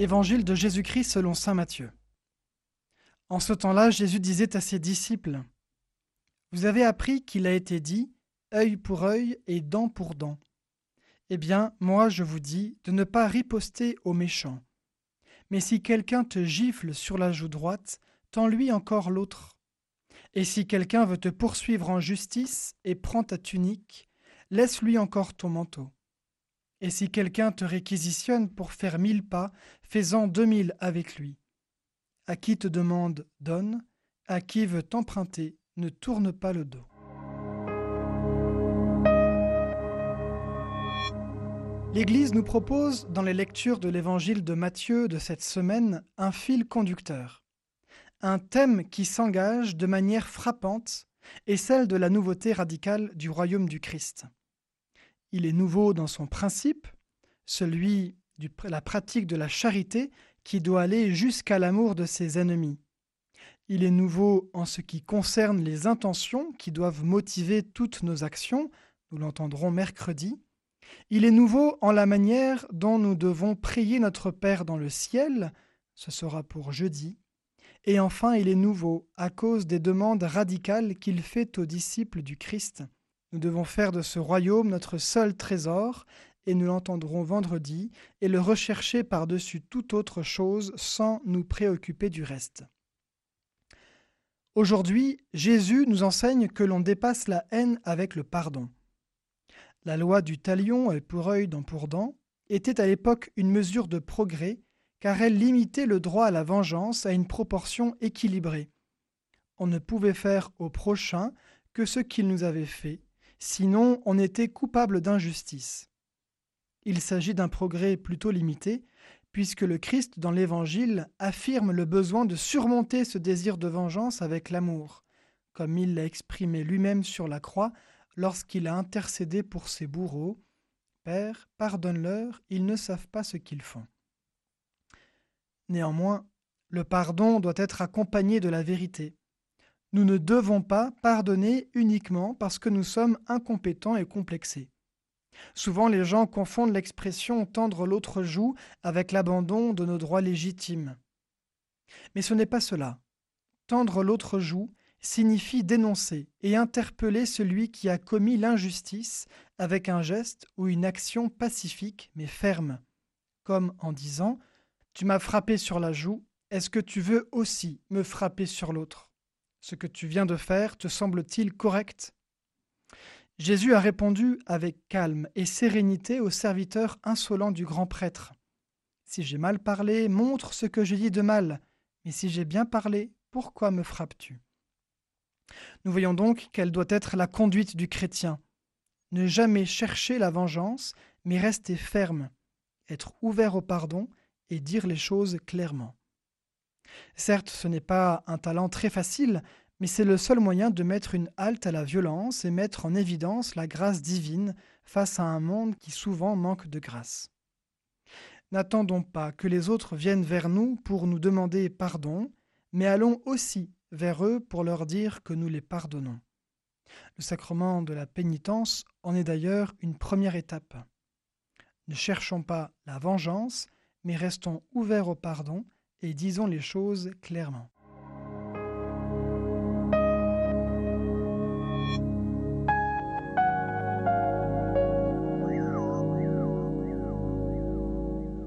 Évangile de Jésus-Christ selon Saint Matthieu. En ce temps-là, Jésus disait à ses disciples, Vous avez appris qu'il a été dit, œil pour œil et dent pour dent. Eh bien, moi je vous dis de ne pas riposter aux méchants. Mais si quelqu'un te gifle sur la joue droite, tends-lui encore l'autre. Et si quelqu'un veut te poursuivre en justice et prend ta tunique, laisse-lui encore ton manteau. Et si quelqu'un te réquisitionne pour faire mille pas, fais-en deux mille avec lui. À qui te demande, donne, à qui veut t'emprunter, ne tourne pas le dos. L'Église nous propose, dans les lectures de l'Évangile de Matthieu de cette semaine, un fil conducteur. Un thème qui s'engage de manière frappante est celle de la nouveauté radicale du royaume du Christ. Il est nouveau dans son principe, celui de la pratique de la charité qui doit aller jusqu'à l'amour de ses ennemis. Il est nouveau en ce qui concerne les intentions qui doivent motiver toutes nos actions, nous l'entendrons mercredi. Il est nouveau en la manière dont nous devons prier notre Père dans le ciel, ce sera pour jeudi. Et enfin, il est nouveau à cause des demandes radicales qu'il fait aux disciples du Christ. Nous devons faire de ce royaume notre seul trésor, et nous l'entendrons vendredi, et le rechercher par-dessus toute autre chose sans nous préoccuper du reste. Aujourd'hui, Jésus nous enseigne que l'on dépasse la haine avec le pardon. La loi du talion, œil pour œil, dent pour dent, était à l'époque une mesure de progrès, car elle limitait le droit à la vengeance à une proportion équilibrée. On ne pouvait faire au prochain que ce qu'il nous avait fait, sinon on était coupable d'injustice. Il s'agit d'un progrès plutôt limité, puisque le Christ dans l'Évangile affirme le besoin de surmonter ce désir de vengeance avec l'amour, comme il l'a exprimé lui-même sur la croix lorsqu'il a intercédé pour ses bourreaux. Père, pardonne-leur, ils ne savent pas ce qu'ils font. Néanmoins, le pardon doit être accompagné de la vérité. Nous ne devons pas pardonner uniquement parce que nous sommes incompétents et complexés. Souvent les gens confondent l'expression tendre l'autre joue avec l'abandon de nos droits légitimes. Mais ce n'est pas cela. Tendre l'autre joue signifie dénoncer et interpeller celui qui a commis l'injustice avec un geste ou une action pacifique mais ferme, comme en disant Tu m'as frappé sur la joue, est-ce que tu veux aussi me frapper sur l'autre? Ce que tu viens de faire te semble-t-il correct? Jésus a répondu avec calme et sérénité au serviteur insolent du grand prêtre. Si j'ai mal parlé, montre ce que j'ai dit de mal, mais si j'ai bien parlé, pourquoi me frappes-tu? Nous voyons donc quelle doit être la conduite du chrétien. Ne jamais chercher la vengeance, mais rester ferme, être ouvert au pardon et dire les choses clairement. Certes, ce n'est pas un talent très facile, mais c'est le seul moyen de mettre une halte à la violence et mettre en évidence la grâce divine face à un monde qui souvent manque de grâce. N'attendons pas que les autres viennent vers nous pour nous demander pardon, mais allons aussi vers eux pour leur dire que nous les pardonnons. Le sacrement de la pénitence en est d'ailleurs une première étape. Ne cherchons pas la vengeance, mais restons ouverts au pardon et disons les choses clairement.